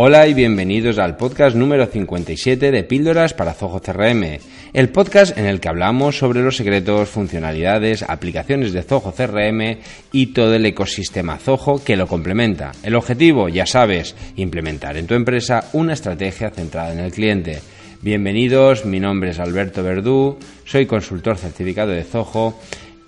Hola y bienvenidos al podcast número 57 de Píldoras para Zoho CRM, el podcast en el que hablamos sobre los secretos, funcionalidades, aplicaciones de Zoho CRM y todo el ecosistema Zoho que lo complementa. El objetivo, ya sabes, implementar en tu empresa una estrategia centrada en el cliente. Bienvenidos, mi nombre es Alberto Verdú, soy consultor certificado de Zoho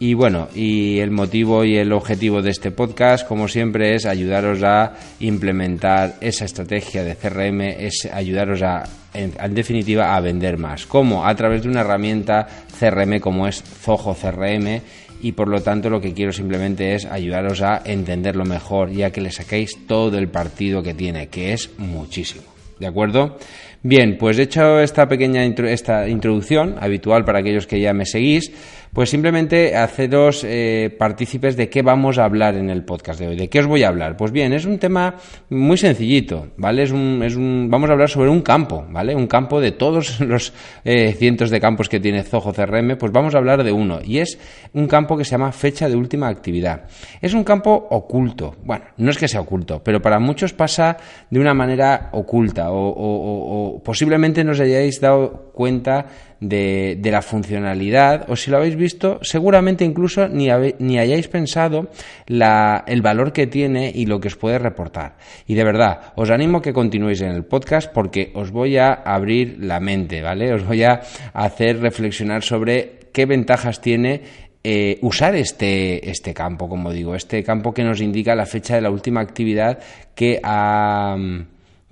y bueno, y el motivo y el objetivo de este podcast, como siempre, es ayudaros a implementar esa estrategia de CRM, es ayudaros a, en, definitiva, a vender más. ¿Cómo? A través de una herramienta CRM como es Zoho CRM y por lo tanto lo que quiero simplemente es ayudaros a entenderlo mejor y a que le saquéis todo el partido que tiene, que es muchísimo. ¿De acuerdo? Bien, pues hecho esta pequeña esta introducción habitual para aquellos que ya me seguís, pues simplemente haceros eh, partícipes de qué vamos a hablar en el podcast de hoy. ¿De qué os voy a hablar? Pues bien, es un tema muy sencillito, ¿vale? Es un, es un, vamos a hablar sobre un campo, ¿vale? Un campo de todos los eh, cientos de campos que tiene Zoho CRM, pues vamos a hablar de uno. Y es un campo que se llama fecha de última actividad. Es un campo oculto. Bueno, no es que sea oculto, pero para muchos pasa de una manera oculta o, posiblemente no os hayáis dado cuenta de, de, la funcionalidad o si lo habéis visto, seguramente incluso ni, ni hayáis pensado la, el valor que tiene y lo que os puede reportar. Y de verdad, os animo que continuéis en el podcast porque os voy a abrir la mente, ¿vale? Os voy a hacer reflexionar sobre qué ventajas tiene eh, usar este, este campo, como digo, este campo que nos indica la fecha de la última actividad que,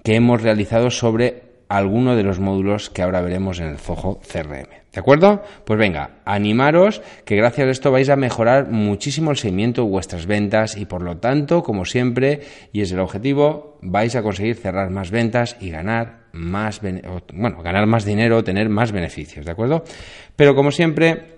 que hemos realizado sobre alguno de los módulos que ahora veremos en el Zoho CRM. ¿De acuerdo? Pues venga, animaros que gracias a esto vais a mejorar muchísimo el seguimiento de vuestras ventas y por lo tanto, como siempre, y es el objetivo, vais a conseguir cerrar más ventas y ganar más, bueno, ganar más dinero, tener más beneficios, ¿de acuerdo? Pero como siempre,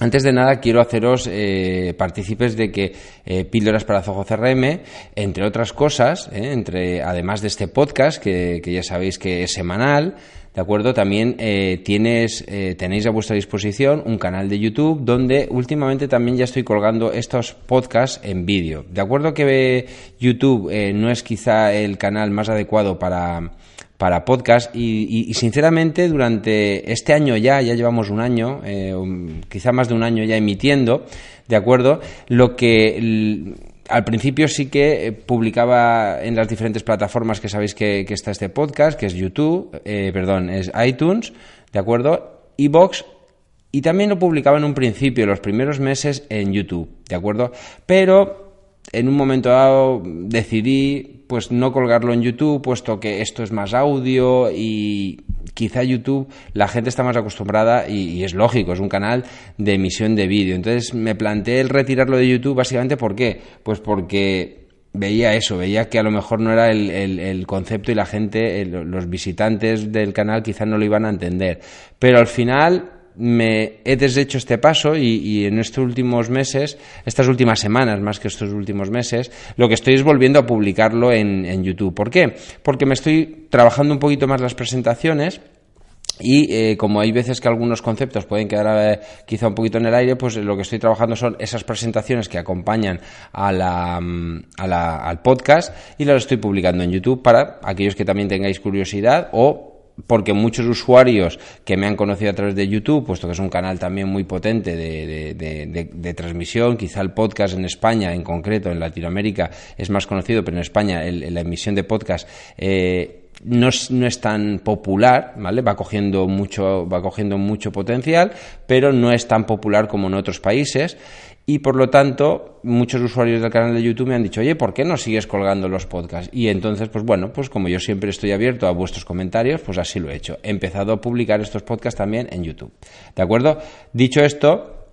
antes de nada, quiero haceros eh, partícipes de que eh, Píldoras para Zoho CRM, entre otras cosas, eh, entre, además de este podcast, que, ya sabéis que es semanal, ¿de acuerdo? También eh, tienes, tenéis a vuestra disposición un canal de YouTube donde últimamente también ya estoy colgando estos podcasts en vídeo. ¿De acuerdo que YouTube no es quizá el canal más adecuado para para podcast y, sinceramente durante este año ya, ya llevamos un año, eh, quizá más de un año ya emitiendo, ¿de acuerdo? Lo que al principio sí que eh, publicaba en las diferentes plataformas que sabéis que, está este podcast, que es YouTube, eh, perdón, es iTunes, ¿de acuerdo? Evox y también lo publicaba en un principio, los primeros meses en YouTube, ¿de acuerdo? Pero en un momento dado decidí pues no colgarlo en YouTube puesto que esto es más audio y quizá YouTube la gente está más acostumbrada y, es lógico, es un canal de emisión de vídeo. Entonces me planteé el retirarlo de YouTube básicamente ¿por qué? Pues porque veía eso, veía que a lo mejor no era el, concepto y la gente, los visitantes del canal quizá no lo iban a entender. Pero al final me he deshecho este paso y, en estos últimos meses, estas últimas semanas más que estos últimos meses, lo que estoy es volviendo a publicarlo en, en YouTube. ¿Por qué? Porque me estoy trabajando un poquito más las presentaciones. Y eh, como hay veces que algunos conceptos pueden quedar eh, quizá un poquito en el aire, pues lo que estoy trabajando son esas presentaciones que acompañan a la, mm, a la, al podcast y las estoy publicando en YouTube para aquellos que también tengáis curiosidad o porque muchos usuarios que me han conocido a través de YouTube, puesto que es un canal también muy potente de, transmisión, quizá el podcast en España en concreto, en Latinoamérica es más conocido, pero en España la emisión de podcast eh, no es, no es, tan popular, ¿vale? Va cogiendo mucho, va cogiendo mucho potencial, pero no es tan popular como en otros países y por lo tanto muchos usuarios del canal de YouTube me han dicho, oye, ¿por qué no sigues colgando los podcasts? Y entonces, pues bueno, pues como yo siempre estoy abierto a vuestros comentarios, pues así lo he hecho. He empezado a publicar estos podcasts también en YouTube. ¿De acuerdo? Dicho esto,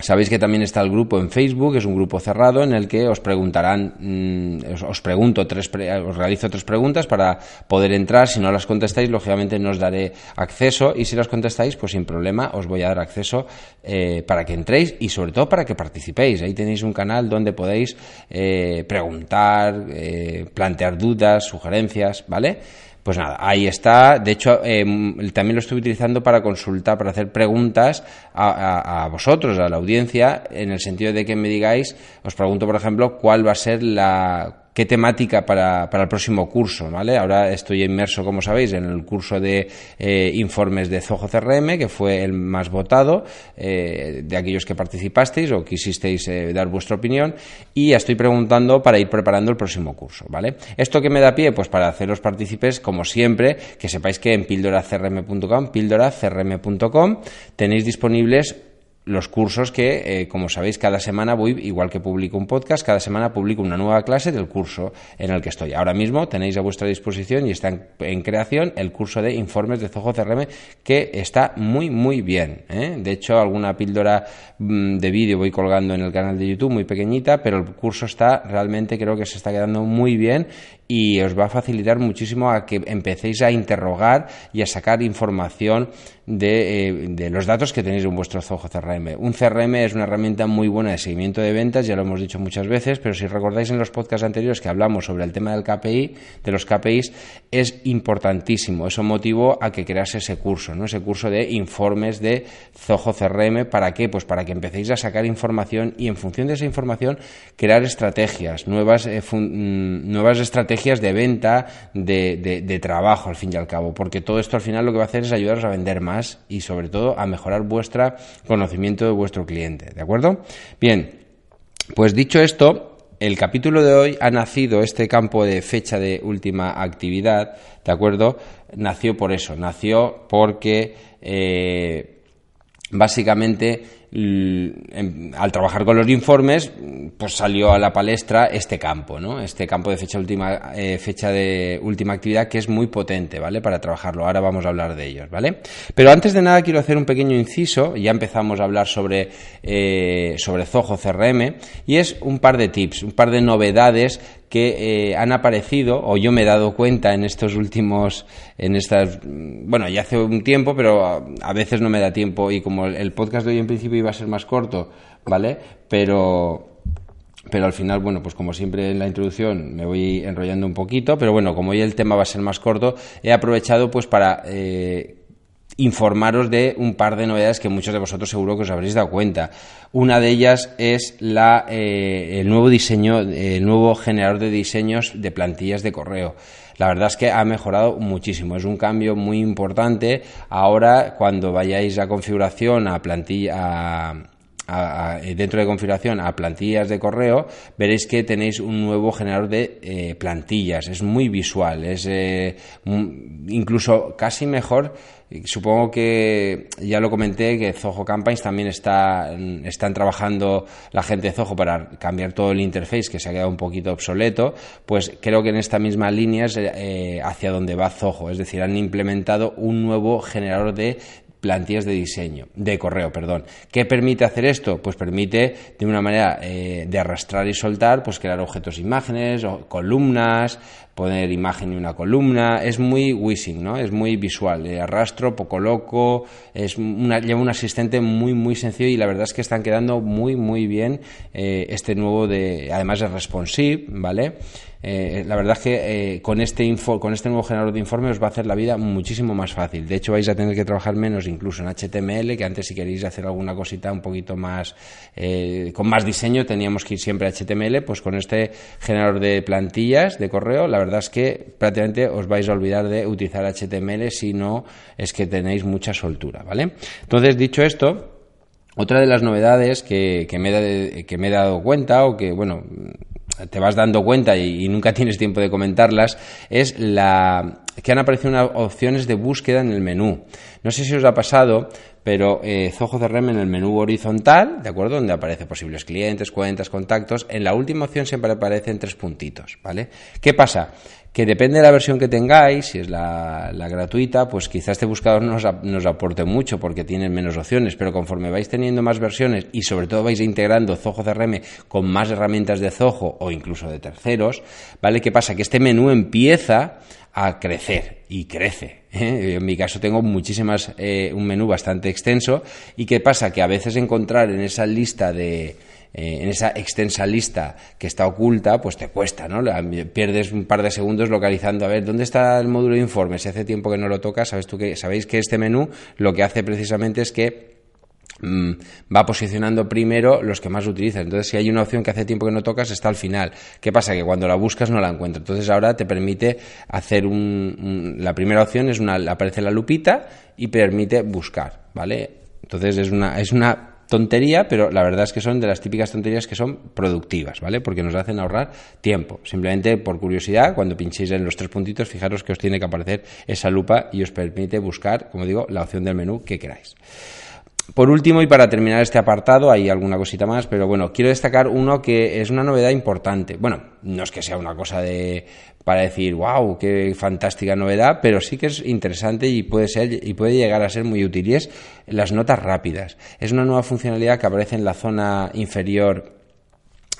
Sabéis que también está el grupo en Facebook, es un grupo cerrado en el que os preguntarán, mm, os, pregunto tres, os realizo tres preguntas para poder entrar. Si no las contestáis, lógicamente no os daré acceso y si las contestáis, pues sin problema os voy a dar acceso eh, para que entréis y sobre todo para que participéis. Ahí tenéis un canal donde podéis eh, preguntar, eh, plantear dudas, sugerencias, ¿vale? Pues nada, ahí está. De hecho, em, también lo estoy utilizando para consultar, para hacer preguntas a, vosotros, a la audiencia, en el sentido de que me digáis, os pregunto, por ejemplo, cuál va a ser la qué temática para, para, el próximo curso, ¿vale? Ahora estoy inmerso, como sabéis, en el curso de eh, informes de Zoho CRM, que fue el más votado eh, de aquellos que participasteis o quisisteis eh, dar vuestra opinión, y estoy preguntando para ir preparando el próximo curso, ¿vale? ¿Esto que me da pie? Pues para haceros partícipes, como siempre, que sepáis que en píldoracrm.com, píldoracrm.com, tenéis disponibles los cursos que, eh, como sabéis, cada semana voy, igual que publico un podcast, cada semana publico una nueva clase del curso en el que estoy. Ahora mismo tenéis a vuestra disposición y está en, creación el curso de informes de Zoho CRM que está muy, muy bien. ¿eh? De hecho, alguna píldora mm, de vídeo voy colgando en el canal de YouTube, muy pequeñita, pero el curso está realmente, creo que se está quedando muy bien y os va a facilitar muchísimo a que empecéis a interrogar y a sacar información de, eh, de, los datos que tenéis en vuestro Zoho CRM. Un CRM es una herramienta muy buena de seguimiento de ventas, ya lo hemos dicho muchas veces, pero si recordáis en los podcasts anteriores que hablamos sobre el tema del KPI, de los KPIs, es importantísimo. Eso motivó a que crease ese curso, ¿no? ese curso de informes de Zoho CRM. ¿Para qué? Pues para que empecéis a sacar información y en función de esa información crear estrategias, nuevas, eh, mm, nuevas estrategias de venta, de, de trabajo al fin y al cabo, porque todo esto al final lo que va a hacer es ayudaros a vender más y sobre todo a mejorar vuestro conocimiento de vuestro cliente. ¿De acuerdo? Bien, pues dicho esto, el capítulo de hoy ha nacido, este campo de fecha de última actividad, ¿de acuerdo? Nació por eso, nació porque eh, básicamente al trabajar con los informes, pues salió a la palestra este campo, ¿no? Este campo de fecha última, eh, fecha de última actividad que es muy potente, ¿vale? Para trabajarlo. Ahora vamos a hablar de ellos, ¿vale? Pero antes de nada quiero hacer un pequeño inciso. Ya empezamos a hablar sobre eh, sobre Zoho CRM y es un par de tips, un par de novedades que eh, han aparecido o yo me he dado cuenta en estos últimos en estas bueno ya hace un tiempo pero a, veces no me da tiempo y como el, podcast de hoy en principio iba a ser más corto vale pero pero al final, bueno, pues como siempre en la introducción me voy enrollando un poquito, pero bueno, como hoy el tema va a ser más corto, he aprovechado pues para eh, informaros de un par de novedades que muchos de vosotros seguro que os habréis dado cuenta. Una de ellas es la, eh, el nuevo diseño, el nuevo generador de diseños de plantillas de correo. La verdad es que ha mejorado muchísimo. Es un cambio muy importante. Ahora, cuando vayáis a configuración, a plantilla, dentro de configuración a plantillas de correo, veréis que tenéis un nuevo generador de eh, plantillas. Es muy visual, es eh, incluso casi mejor Supongo que ya lo comenté que Zoho Campaigns también está, están trabajando la gente de Zoho para cambiar todo el interface que se ha quedado un poquito obsoleto. Pues creo que en esta misma línea es eh, hacia donde va Zoho. Es decir, han implementado un nuevo generador de plantillas de diseño, de correo, perdón. ¿Qué permite hacer esto? Pues permite de una manera eh, de arrastrar y soltar, pues crear objetos, imágenes, o columnas, poner imagen y una columna. Es muy wishing, ¿no? Es muy visual. De arrastro, poco loco, es una, lleva un asistente muy, muy sencillo y la verdad es que están quedando muy, muy bien eh, este nuevo de, además es responsive, ¿vale? Eh, la verdad es que eh, con, este info, con este nuevo generador de informe os va a hacer la vida muchísimo más fácil. De hecho, vais a tener que trabajar menos incluso en HTML, que antes si queréis hacer alguna cosita un poquito más, eh, con más diseño, teníamos que ir siempre a HTML. Pues con este generador de plantillas de correo, la verdad es que prácticamente os vais a olvidar de utilizar HTML si no es que tenéis mucha soltura, ¿vale? Entonces, dicho esto, otra de las novedades que, que, me, que me he dado cuenta o que, bueno, te vas dando cuenta y, nunca tienes tiempo de comentarlas, es la que han aparecido unas opciones de búsqueda en el menú. No sé si os ha pasado, pero eh, Zoho CRM en el menú horizontal, ¿de acuerdo? Donde aparece posibles clientes, cuentas, contactos, en la última opción siempre aparecen tres puntitos, ¿vale? ¿Qué pasa? que depende de la versión que tengáis, si es la, gratuita, pues quizás este buscador nos, nos, aporte mucho porque tiene menos opciones, pero conforme vais teniendo más versiones y sobre todo vais integrando Zoho CRM con más herramientas de Zoho o incluso de terceros, ¿vale? ¿Qué pasa? Que este menú empieza a crecer y crece. ¿Eh? En mi caso tengo muchísimas, eh, un menú bastante extenso y ¿qué pasa? Que a veces encontrar en esa lista de eh, en esa extensa lista que está oculta, pues te cuesta, ¿no? Pierdes un par de segundos localizando a ver dónde está el módulo de informe. Si hace tiempo que no lo tocas, sabes tú que sabéis que este menú lo que hace precisamente es que va posicionando primero los que más utilizan. Entonces, si hay una opción que hace tiempo que no tocas, está al final. ¿Qué pasa? Que cuando la buscas no la encuentras. Entonces, ahora te permite hacer un, la primera opción es una, aparece la lupita y permite buscar, ¿vale? Entonces, es una, es una tontería, pero la verdad es que son de las típicas tonterías que son productivas, ¿vale? Porque nos hacen ahorrar tiempo. Simplemente por curiosidad, cuando pinchéis en los tres puntitos, fijaros que os tiene que aparecer esa lupa y os permite buscar, como digo, la opción del menú que queráis. Por último, y para terminar este apartado, hay alguna cosita más, pero bueno, quiero destacar uno que es una novedad importante. Bueno, no es que sea una cosa de para decir, wow, qué fantástica novedad, pero sí que es interesante y puede ser y puede llegar a ser muy útil. Y es las notas rápidas. Es una nueva funcionalidad que aparece en la zona inferior,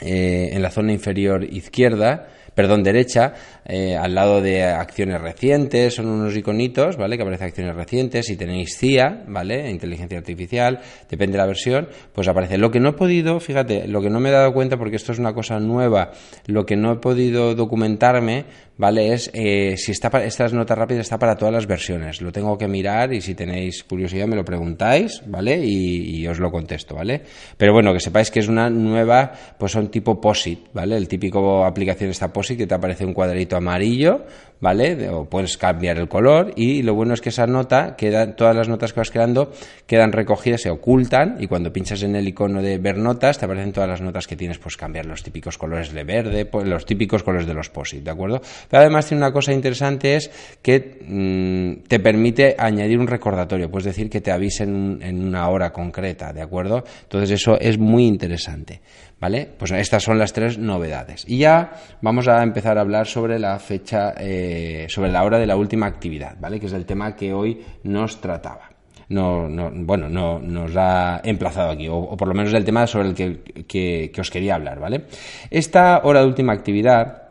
eh, en la zona inferior izquierda perdón, derecha, eh, al lado de acciones recientes, son unos iconitos, ¿vale? Que aparece acciones recientes, si tenéis CIA, ¿vale? Inteligencia artificial, depende de la versión, pues aparece. Lo que no he podido, fíjate, lo que no me he dado cuenta, porque esto es una cosa nueva, lo que no he podido documentarme, ¿vale? Es eh, si está para, estas notas rápidas está para todas las versiones. Lo tengo que mirar y si tenéis curiosidad me lo preguntáis, ¿vale? Y, os lo contesto, ¿vale? Pero bueno, que sepáis que es una nueva, pues son tipo POSIT, ¿vale? El típico aplicación está POSIT que te aparece un cuadrito amarillo, ¿vale? O puedes cambiar el color y lo bueno es que esa nota, queda, todas las notas que vas creando quedan recogidas, se ocultan y cuando pinchas en el icono de ver notas te aparecen todas las notas que tienes, pues cambiar los típicos colores de verde, los típicos colores de los POSIT, ¿de acuerdo? Pero además tiene una cosa interesante es que mm, te permite añadir un recordatorio, puedes decir que te avisen en una hora concreta, ¿de acuerdo? Entonces eso es muy interesante. ¿Vale? Pues estas son las tres novedades. Y ya vamos a empezar a hablar sobre la fecha, eh, sobre la hora de la última actividad, ¿vale? Que es el tema que hoy nos trataba. No, no, bueno, no, nos ha emplazado aquí, o, por lo menos el tema sobre el que, que os quería hablar, ¿vale? Esta hora de última actividad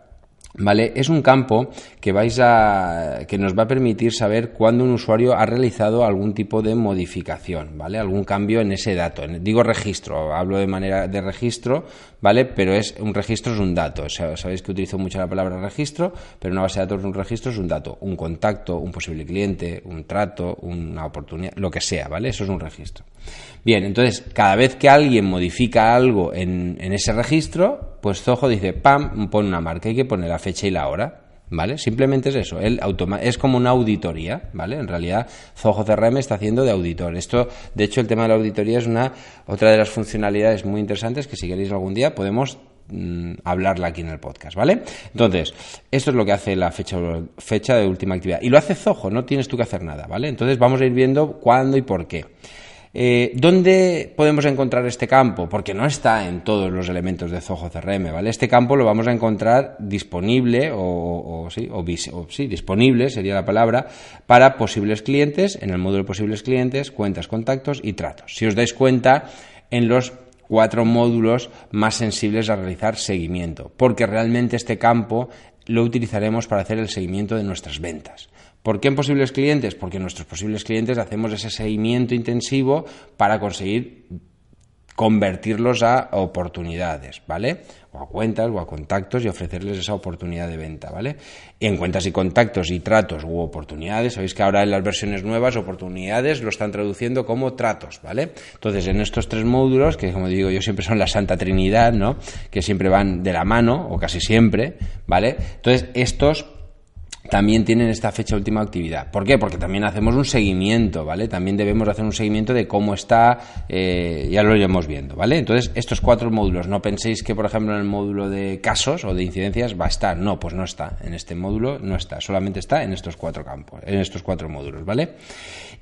¿Vale? Es un campo que vais a que nos va a permitir saber cuándo un usuario ha realizado algún tipo de modificación, ¿vale? Algún cambio en ese dato. Digo registro, hablo de manera de registro, ¿vale? Pero es un registro es un dato. Sabéis que utilizo mucho la palabra registro, pero una base de datos un registro es un dato, un contacto, un posible cliente, un trato, una oportunidad, lo que sea, ¿vale? Eso es un registro. Bien, entonces, cada vez que alguien modifica algo en, ese registro, pues Zoho dice, pam, pone una marca, hay que poner la fecha y la hora. ¿Vale? Simplemente es eso, él es como una auditoría, ¿vale? En realidad, Zoho CRM está haciendo de auditor. Esto, de hecho, el tema de la auditoría es una otra de las funcionalidades muy interesantes que si queréis algún día podemos mm, hablarla aquí en el podcast, ¿vale? Entonces, esto es lo que hace la fecha, fecha de última actividad. Y lo hace Zoho, no tienes tú que hacer nada, ¿vale? Entonces vamos a ir viendo cuándo y por qué. Eh, ¿Dónde podemos encontrar este campo? Porque no está en todos los elementos de Zoho CRM, ¿vale? Este campo lo vamos a encontrar disponible, o, sí, o, sí, disponible sería la palabra, para posibles clientes, en el módulo posibles clientes, cuentas, contactos y tratos. Si os dais cuenta, en los cuatro módulos más sensibles a realizar seguimiento, porque realmente este campo lo utilizaremos para hacer el seguimiento de nuestras ventas. ¿Por qué en posibles clientes? Porque nuestros posibles clientes hacemos ese seguimiento intensivo para conseguir convertirlos a oportunidades, ¿vale? O a cuentas o a contactos y ofrecerles esa oportunidad de venta, ¿vale? en cuentas y contactos y tratos u oportunidades, sabéis que ahora en las versiones nuevas oportunidades lo están traduciendo como tratos, ¿vale? Entonces, en estos tres módulos, que como digo yo siempre son la Santa Trinidad, ¿no? Que siempre van de la mano, o casi siempre, ¿vale? Entonces, estos también tienen esta fecha última actividad. ¿Por qué? Porque también hacemos un seguimiento, ¿vale? También debemos hacer un seguimiento de cómo está, eh, ya lo iremos viendo, ¿vale? Entonces, estos cuatro módulos, no penséis que, por ejemplo, en el módulo de casos o de incidencias va a estar, no, pues no está, en este módulo no está, solamente está en estos cuatro campos, en estos cuatro módulos, ¿vale?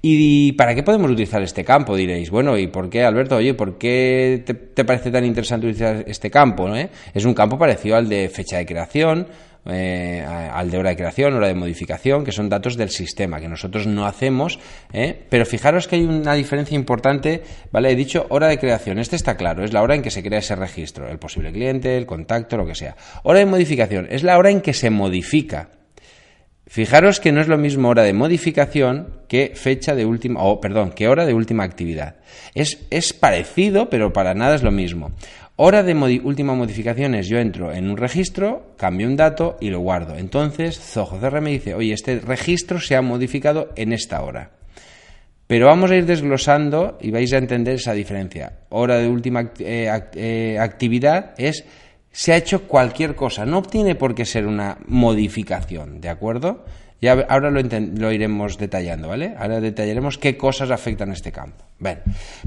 ¿Y para qué podemos utilizar este campo? Diréis, bueno, ¿y por qué, Alberto? Oye, ¿por qué te, parece tan interesante utilizar este campo? ¿eh? Es un campo parecido al de fecha de creación, eh, al de hora de creación, hora de modificación, que son datos del sistema, que nosotros no hacemos, ¿eh? pero fijaros que hay una diferencia importante, ¿vale? He dicho hora de creación, este está claro, es la hora en que se crea ese registro, el posible cliente, el contacto, lo que sea. Hora de modificación, es la hora en que se modifica. Fijaros que no es lo mismo hora de modificación que fecha de última, o perdón, que hora de última actividad. Es, es parecido, pero para nada es lo mismo. Hora de última modificación es yo entro en un registro, cambio un dato y lo guardo. Entonces Zoho CR me dice, oye, este registro se ha modificado en esta hora. Pero vamos a ir desglosando y vais a entender esa diferencia. Hora de última eh, eh, actividad es se ha hecho cualquier cosa, no tiene por qué ser una modificación, ¿de acuerdo? Ya ahora lo, iremos detallando, ¿vale? Ahora detallaremos qué cosas afectan a este campo. Bueno,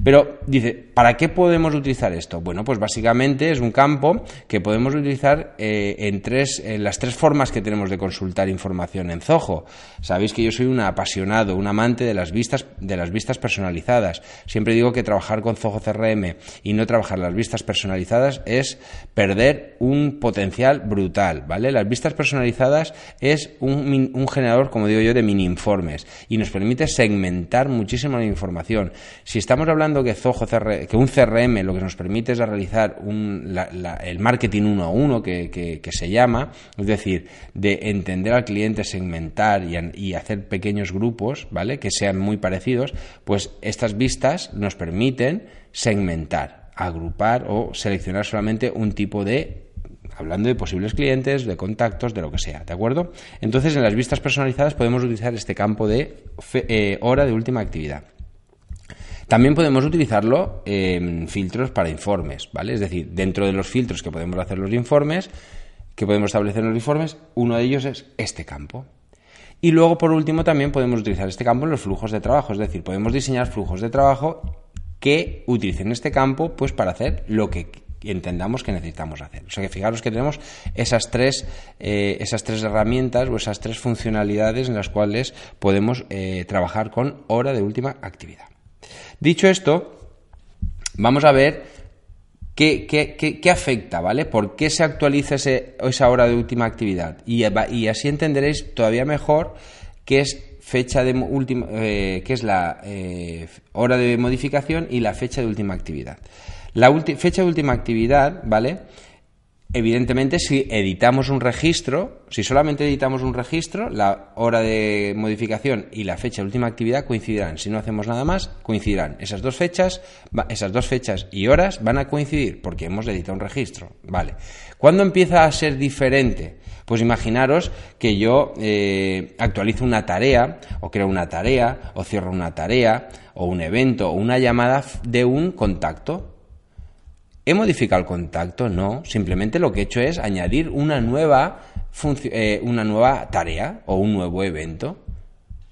pero dice, ¿para qué podemos utilizar esto? Bueno, pues básicamente es un campo que podemos utilizar eh, en, tres, en las tres formas que tenemos de consultar información en Zoho. Sabéis que yo soy un apasionado, un amante de las vistas, de las vistas personalizadas. Siempre digo que trabajar con Zoho CRM y no trabajar las vistas personalizadas es perder un potencial brutal, ¿vale? Las vistas personalizadas es un, un como digo yo, de mini informes y nos permite segmentar muchísimo la información. Si estamos hablando que, Zoho que un CRM lo que nos permite es realizar el marketing uno a uno, que, se llama, es decir, de entender al cliente, segmentar y, hacer pequeños grupos, ¿vale? Que sean muy parecidos, pues estas vistas nos permiten segmentar, agrupar o seleccionar solamente un tipo de hablando de posibles clientes, de contactos, de lo que sea, ¿de acuerdo? Entonces, en las vistas personalizadas podemos utilizar este campo de eh, hora de última actividad. También podemos utilizarlo en filtros para informes, ¿vale? Es decir, dentro de los filtros que podemos hacer los informes, que podemos establecer en los informes, uno de ellos es este campo. Y luego, por último, también podemos utilizar este campo en los flujos de trabajo, es decir, podemos diseñar flujos de trabajo que utilicen este campo pues para hacer lo que entendamos que necesitamos hacer. O sea que fijaros que tenemos esas tres, eh, esas tres herramientas o esas tres funcionalidades en las cuales podemos eh, trabajar con hora de última actividad. Dicho esto, vamos a ver qué, qué, afecta, ¿vale? ¿Por qué se actualiza esa hora de última actividad? Y, así entenderéis todavía mejor qué es fecha de última, eh, es la hora de modificación y la fecha de última actividad. La fecha de última actividad, ¿vale? Evidentemente, si editamos un registro, si solamente editamos un registro, la hora de modificación y la fecha de última actividad coincidirán. Si no hacemos nada más, coincidirán. Esas dos fechas, esas dos fechas y horas van a coincidir porque hemos editado un registro. Vale. ¿Cuándo empieza a ser diferente? Pues imaginaros que yo eh, actualizo una tarea, o creo una tarea, o cierro una tarea, o un evento, o una llamada de un contacto. ¿He modificado el contacto? No, simplemente lo que he hecho es añadir una nueva, eh, una nueva tarea o un nuevo evento.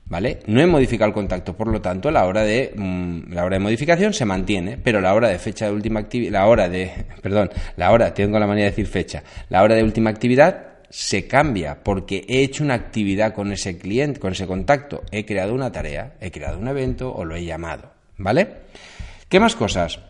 ¿Vale? No he modificado el contacto, por lo tanto, la hora de mm, la hora de modificación se mantiene, pero la hora de fecha de última actividad, la hora de, perdón, la hora, tengo la manía de decir fecha, la hora de última actividad se cambia porque he hecho una actividad con ese cliente, con ese contacto, he creado una tarea, he creado un evento o lo he llamado, ¿vale? ¿Qué más cosas?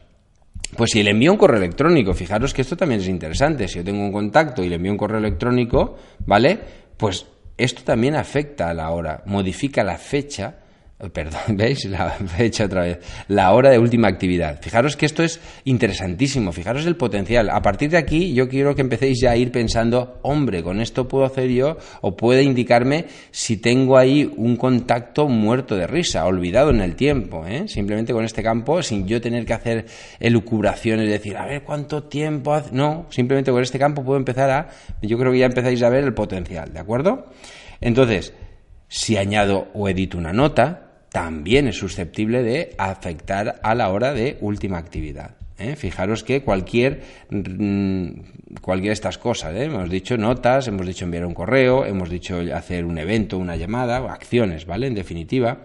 Pues si le envío un correo electrónico, fijaros que esto también es interesante. Si yo tengo un contacto y le envío un correo electrónico, ¿vale? Pues esto también afecta a la hora, modifica la fecha Perdón, ¿veis? La fecha otra vez. La hora de última actividad. Fijaros que esto es interesantísimo, fijaros el potencial. A partir de aquí yo quiero que empecéis ya a ir pensando, hombre, con esto puedo hacer yo o puede indicarme si tengo ahí un contacto muerto de risa, olvidado en el tiempo. ¿eh? Simplemente con este campo, sin yo tener que hacer elucubraciones decir, a ver cuánto tiempo hace. No, simplemente con este campo puedo empezar a. Yo creo que ya empezáis a ver el potencial, ¿de acuerdo? Entonces, si añado o edito una nota, también es susceptible de afectar a la hora de última actividad. ¿eh? Fijaros que cualquier, mm, cualquier de estas cosas, ¿eh? hemos dicho notas, hemos dicho enviar un correo, hemos dicho hacer un evento, una llamada, acciones, ¿vale? En definitiva,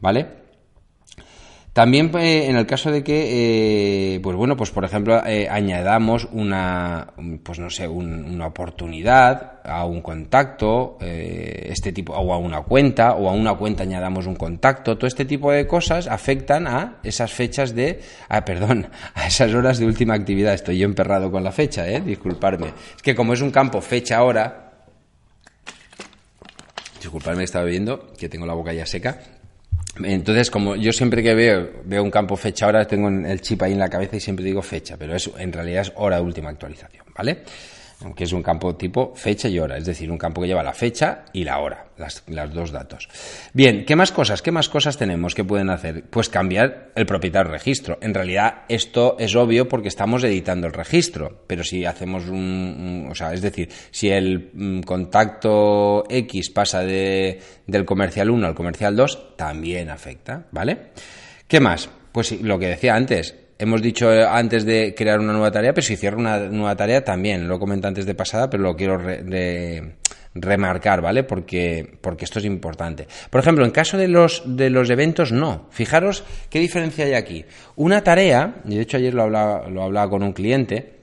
¿vale? También eh, en el caso de que, eh, pues bueno, pues por ejemplo, eh, añadamos una, pues no sé, una oportunidad a un contacto, este tipo, o a una cuenta, o a una cuenta añadamos un contacto, todo este tipo de cosas afectan a esas fechas de, ah, perdón, a esas horas de última actividad. Estoy yo emperrado con la fecha, eh, disculparme. Es que como es un campo fecha-hora, disculparme, estaba viendo que tengo la boca ya seca. Entonces, como yo siempre que veo, veo un campo fecha ahora, tengo el chip ahí en la cabeza y siempre digo fecha, pero eso en realidad es hora de última actualización, ¿vale? Que es un campo tipo fecha y hora, es decir, un campo que lleva la fecha y la hora, las, dos datos. Bien, ¿qué más cosas? ¿Qué más cosas tenemos que pueden hacer? Pues cambiar el propietario registro. En realidad esto es obvio porque estamos editando el registro, pero si hacemos un, o sea, es decir, si el mm, contacto X pasa de, del comercial 1 al comercial 2, también afecta, ¿vale? ¿Qué más? Pues lo que decía antes, hemos dicho antes de crear una nueva tarea, pero si cierro una nueva tarea también, lo comenté antes de pasada, pero lo quiero remarcar, ¿vale? Porque, porque esto es importante. Por ejemplo, en caso de los, de los eventos, no. Fijaros qué diferencia hay aquí. Una tarea, y de hecho ayer lo hablaba, lo hablaba con un cliente,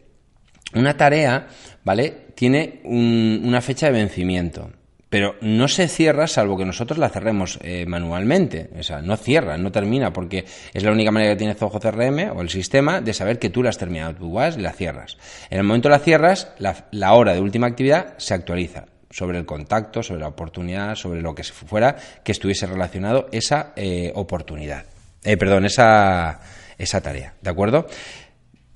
una tarea, ¿vale? Tiene una fecha de vencimiento pero no se cierra salvo que nosotros la cerremos eh, manualmente. O sea, no cierra, no termina, porque es la única manera que tiene Zoho CRM o el sistema de saber que tú la has terminado. Tú vas y la cierras. En el momento que la cierras, la, hora de última actividad se actualiza sobre el contacto, sobre la oportunidad, sobre lo que fuera que estuviese relacionado esa eh, oportunidad. Eh, perdón, esa, esa tarea. ¿De acuerdo?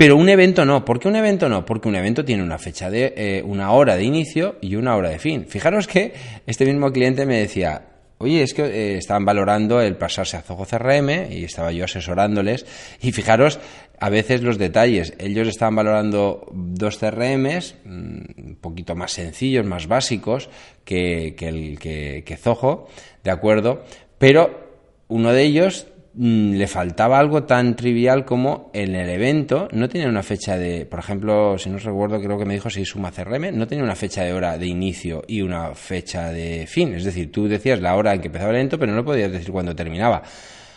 Pero un evento no. ¿Por qué un evento no? Porque un evento tiene una fecha de eh, una hora de inicio y una hora de fin. Fijaros que este mismo cliente me decía, oye, es que eh, estaban valorando el pasarse a Zoho CRM y estaba yo asesorándoles. Y fijaros a veces los detalles. Ellos estaban valorando dos CRMs mm, un poquito más sencillos, más básicos que, el, que, que Zoho, ¿de acuerdo? Pero uno de ellos Mm, le faltaba algo tan trivial como en el evento no tenía una fecha de, por ejemplo, si no recuerdo, creo que me dijo si suma CRM, no tenía una fecha de hora de inicio y una fecha de fin. Es decir, tú decías la hora en que empezaba el evento, pero no podías decir cuándo terminaba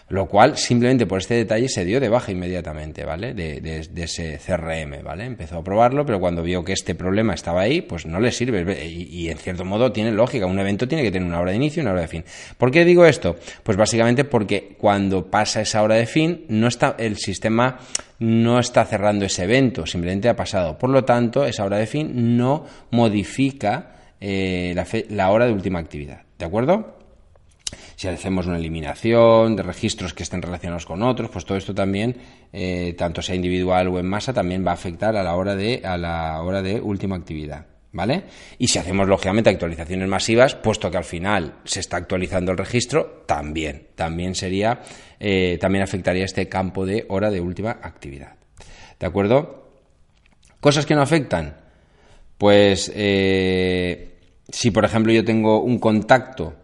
lo cual simplemente por este detalle se dio de baja inmediatamente, ¿vale? De, ese CRM, ¿vale? Empezó a probarlo, pero cuando vio que este problema estaba ahí, pues no le sirve. Y, en cierto modo tiene lógica, un evento tiene que tener una hora de inicio y una hora de fin. ¿Por qué digo esto? Pues básicamente porque cuando pasa esa hora de fin, no está, el sistema no está cerrando ese evento, simplemente ha pasado. Por lo tanto, esa hora de fin no modifica eh, la, la hora de última actividad. ¿De acuerdo? Si hacemos una eliminación de registros que estén relacionados con otros, pues todo esto también, eh, tanto sea individual o en masa, también va a afectar a la hora de, a la hora de última actividad. ¿Vale? Y si hacemos, lógicamente, actualizaciones masivas, puesto que al final se está actualizando el registro, también, también sería, eh, también afectaría este campo de hora de última actividad. ¿De acuerdo? Cosas que no afectan. Pues, eh, si por ejemplo yo tengo un contacto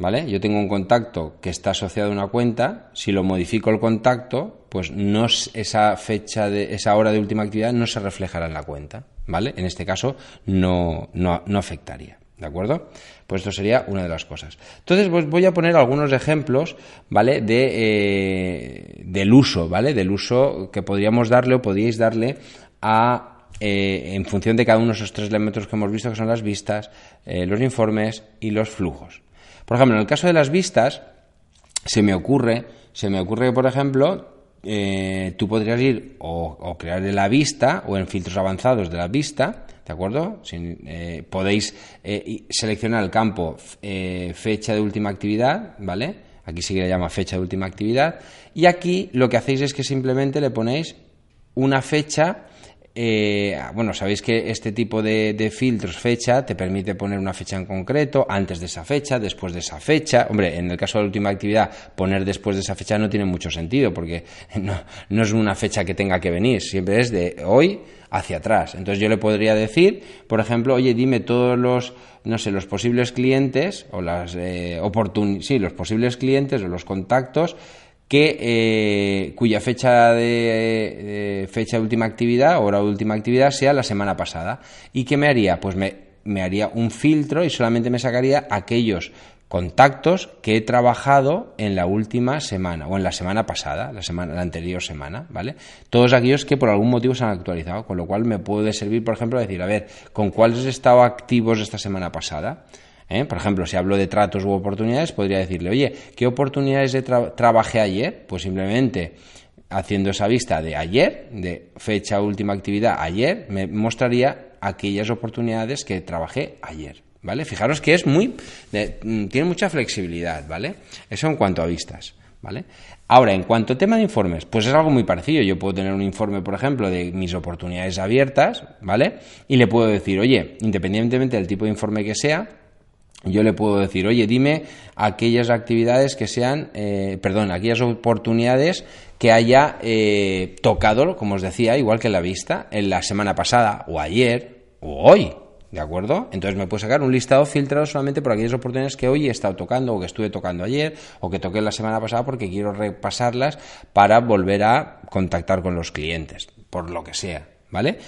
¿vale? Yo tengo un contacto que está asociado a una cuenta, si lo modifico el contacto, pues no esa fecha de esa hora de última actividad no se reflejará en la cuenta, ¿vale? En este caso no, no, no afectaría. ¿De acuerdo? Pues esto sería una de las cosas. Entonces, pues voy a poner algunos ejemplos, ¿vale? De, eh, del uso, ¿vale? Del uso que podríamos darle o podríais darle a, eh, en función de cada uno de esos tres elementos que hemos visto, que son las vistas, eh, los informes y los flujos. Por ejemplo, en el caso de las vistas, se me ocurre, se me ocurre que, por ejemplo, eh, tú podrías ir o, crear de la vista o en filtros avanzados de la vista, ¿de acuerdo? Eh, podéis eh, seleccionar el campo fecha de última actividad, ¿vale? Aquí sí que le llama fecha de última actividad. Y aquí lo que hacéis es que simplemente le ponéis una fecha eh, bueno, sabéis que este tipo de, filtros fecha te permite poner una fecha en concreto, antes de esa fecha, después de esa fecha. Hombre, en el caso de la última actividad, poner después de esa fecha no tiene mucho sentido, porque no, es una fecha que tenga que venir, siempre es de hoy hacia atrás. Entonces yo le podría decir, por ejemplo, oye, dime todos los, no sé, los posibles clientes o las eh, sí, los posibles clientes o los contactos que, eh, cuya fecha de, fecha de última actividad, hora de última actividad, sea la semana pasada. ¿Y qué me haría? Pues me, me haría un filtro y solamente me sacaría aquellos contactos que he trabajado en la última semana o en la semana pasada, la semana la anterior semana, ¿vale? Todos aquellos que por algún motivo se han actualizado, con lo cual me puede servir, por ejemplo, decir, a ver, ¿con cuáles he estado activos esta semana pasada? ¿Eh? Por ejemplo, si hablo de tratos u oportunidades, podría decirle, oye, ¿qué oportunidades de trabajé ayer? Pues simplemente haciendo esa vista de ayer, de fecha última actividad ayer, me mostraría aquellas oportunidades que trabajé ayer. ¿Vale? Fijaros que es muy. Mm, tiene mucha flexibilidad, ¿vale? Eso en cuanto a vistas. ¿vale? Ahora, en cuanto a tema de informes, pues es algo muy parecido. Yo puedo tener un informe, por ejemplo, de mis oportunidades abiertas, ¿vale? Y le puedo decir, oye, independientemente del tipo de informe que sea, yo le puedo decir, oye, dime aquellas actividades que sean, eh, perdón, aquellas oportunidades que haya eh, tocado, como os decía, igual que la vista, en la semana pasada o ayer o hoy, ¿De acuerdo? Entonces me puedo sacar un listado filtrado solamente por aquellas oportunidades que hoy he estado tocando o que estuve tocando ayer o que toqué la semana pasada porque quiero repasarlas para volver a contactar con los clientes, por lo que sea, ¿vale?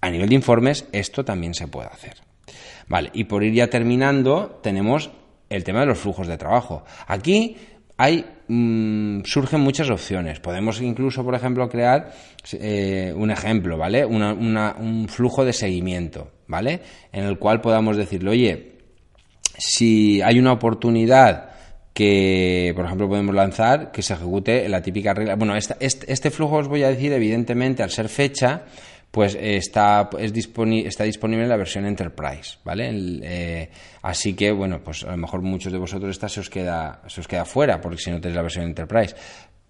A nivel de informes esto también se puede hacer. Vale, y por ir ya terminando tenemos el tema de los flujos de trabajo. Aquí hay mm, surgen muchas opciones. Podemos incluso, por ejemplo, crear eh, un ejemplo, ¿vale? un flujo de seguimiento, ¿vale? En el cual podamos decirle, oye, si hay una oportunidad que, por ejemplo, podemos lanzar, que se ejecute la típica regla. Bueno, este, este flujo os voy a decir, evidentemente, al ser fecha, pues está, es está disponible la versión Enterprise, ¿vale? Eh, así que, bueno, pues a lo mejor muchos de vosotros esta se os queda, se os queda fuera, porque si no tenéis la versión Enterprise.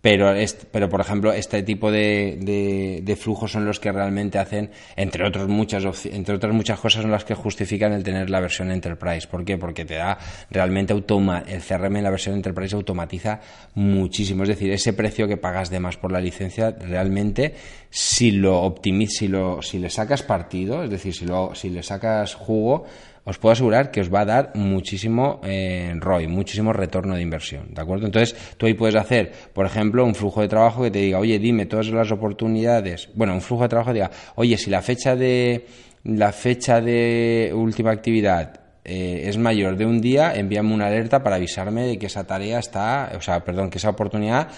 Pero, pero por ejemplo, este tipo de, de, flujos son los que realmente hacen, entre, otros muchas, entre otras muchas cosas, son las que justifican el tener la versión Enterprise. ¿Por qué? Porque te da realmente automa el CRM en la versión Enterprise automatiza muchísimo. Es decir, ese precio que pagas de más por la licencia, realmente, si lo optimizas, si, lo, si le sacas partido, es decir, si, lo, si le sacas jugo, os puedo asegurar que os va a dar muchísimo eh, ROI, muchísimo retorno de inversión, ¿de acuerdo? Entonces, tú ahí puedes hacer, por ejemplo, un flujo de trabajo que te diga, oye, dime todas las oportunidades, bueno, un flujo de trabajo que diga, oye, si la fecha de la fecha de última actividad eh, es mayor de un día, envíame una alerta para avisarme de que esa tarea está, o sea, perdón, que esa oportunidad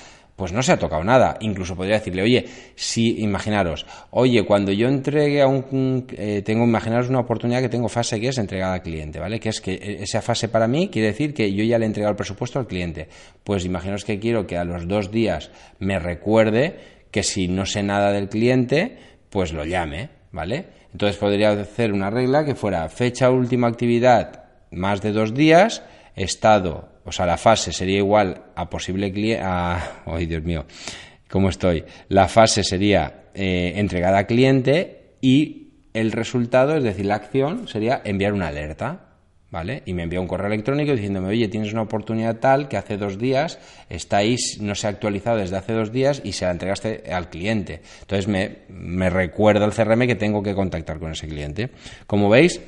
pues no se ha tocado nada. Incluso podría decirle, oye, si, imaginaros, oye, cuando yo entregue a un, eh, tengo, imaginaros una oportunidad que tengo fase que es entregada al cliente, ¿vale? Que es que e, esa fase para mí quiere decir que yo ya le he entregado el presupuesto al cliente. Pues imaginaros que quiero que a los dos días me recuerde que si no sé nada del cliente, pues lo llame, ¿vale? Entonces podría hacer una regla que fuera fecha última actividad más de dos días, estado o sea, la fase sería igual a posible cliente, ay Dios mío, ¿cómo estoy? La fase sería eh, entregada a cliente y el resultado, es decir, la acción sería enviar una alerta, ¿vale? Y me envía un correo electrónico diciéndome, oye, tienes una oportunidad tal que hace dos días estáis, no se ha actualizado desde hace dos días y se la entregaste al cliente. Entonces me, me recuerda el CRM que tengo que contactar con ese cliente. Como veis,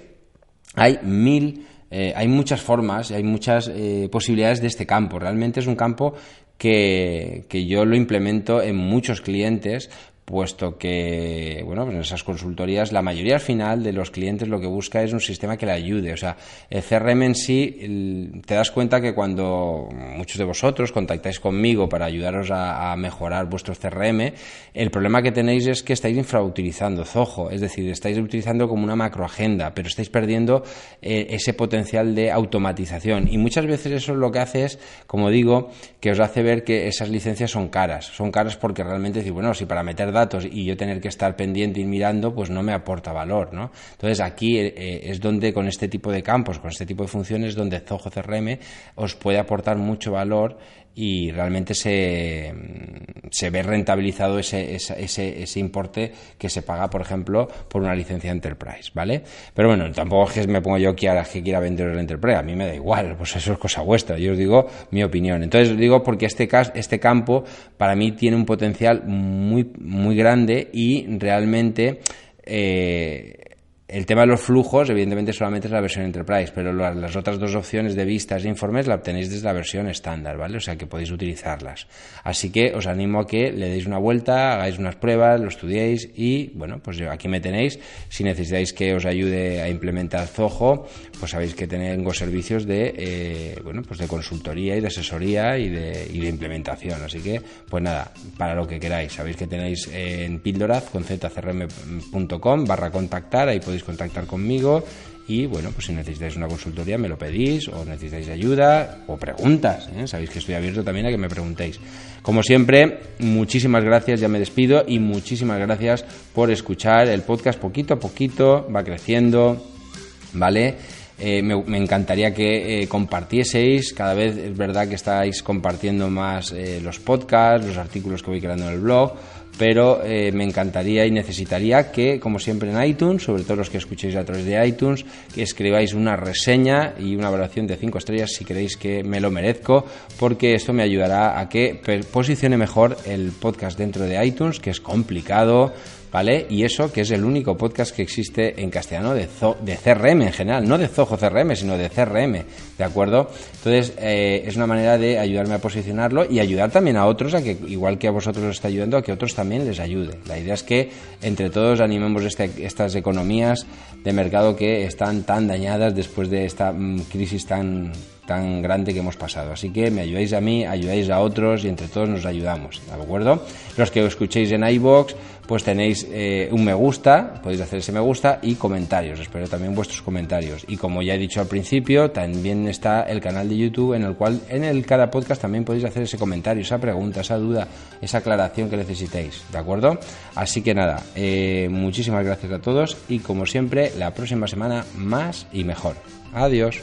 hay mil eh, hay muchas formas, hay muchas eh, posibilidades de este campo. Realmente es un campo que, que, yo lo implemento en muchos clientes puesto que, bueno, pues en esas consultorías la mayoría al final de los clientes lo que busca es un sistema que le ayude. O sea, el CRM en sí, te das cuenta que cuando muchos de vosotros contactáis conmigo para ayudaros a, mejorar vuestro CRM, el problema que tenéis es que estáis infrautilizando Zoho, es decir, estáis utilizando como una macroagenda, pero estáis perdiendo eh, ese potencial de automatización. Y muchas veces eso lo que hace es, como digo, que os hace ver que esas licencias son caras. Son caras porque realmente decir, bueno, si para meter datos y yo tener que estar pendiente y mirando, pues no me aporta valor, ¿no? Entonces aquí eh, eh, es donde con este tipo de campos, con este tipo de funciones, donde Zoho CRM os puede aportar mucho valor y realmente se, se ve rentabilizado ese, ese, ese, importe que se paga, por ejemplo, por una licencia Enterprise, ¿vale? Pero bueno, tampoco es que me pongo yo que ahora que quiera vender el Enterprise, a mí me da igual, pues eso es cosa vuestra, yo os digo mi opinión. Entonces digo porque este, este campo para mí tiene un potencial muy, muy grande y realmente... Eh, el tema de los flujos, evidentemente, solamente es la versión Enterprise, pero las otras dos opciones de vistas e informes la obtenéis desde la versión estándar, ¿vale? O sea que podéis utilizarlas. Así que os animo a que le deis una vuelta, hagáis unas pruebas, lo estudiéis y, bueno, pues aquí me tenéis. Si necesitáis que os ayude a implementar Zoho, pues sabéis que tengo servicios de, eh, bueno, pues de consultoría y de asesoría y de, implementación. Así que, pues nada, para lo que queráis. Sabéis que tenéis en píldoraz con zcrm.com barra contactar, ahí podéis contactar conmigo y bueno, pues si necesitáis una consultoría me lo pedís o necesitáis ayuda o preguntas, ¿eh? sabéis que estoy abierto también a que me preguntéis. Como siempre, muchísimas gracias, ya me despido y muchísimas gracias por escuchar el podcast poquito a poquito, va creciendo, ¿vale? Eh, me, encantaría que compartieseis. Cada vez es verdad que estáis compartiendo más los podcasts, los artículos que voy creando en el blog pero eh, me encantaría y necesitaría que, como siempre en iTunes, sobre todo los que escuchéis a través de iTunes, que escribáis una reseña y una evaluación de 5 estrellas si creéis que me lo merezco, porque esto me ayudará a que posicione mejor el podcast dentro de iTunes, que es complicado, ¿vale? Y eso que es el único podcast que existe en castellano de, de CRM en general, no de Zoho CRM, sino de CRM, ¿de acuerdo? Entonces, eh, es una manera de ayudarme a posicionarlo y ayudar también a otros a que, igual que a vosotros os está ayudando, a que otros también les ayude. La idea es que entre todos animemos este, estas economías de mercado que están tan dañadas después de esta mm, crisis tan tan grande que hemos pasado. Así que me ayudáis a mí, ayudáis a otros y entre todos nos ayudamos, ¿de acuerdo? Los que escuchéis en iBox, pues tenéis eh, un me gusta, podéis hacer ese me gusta y comentarios. Espero también vuestros comentarios. Y como ya he dicho al principio, también está el canal de YouTube en el cual en el cada podcast también podéis hacer ese comentario, esa pregunta, esa duda, esa aclaración que necesitéis, ¿de acuerdo? Así que nada, eh, muchísimas gracias a todos y como siempre, la próxima semana más y mejor. Adiós.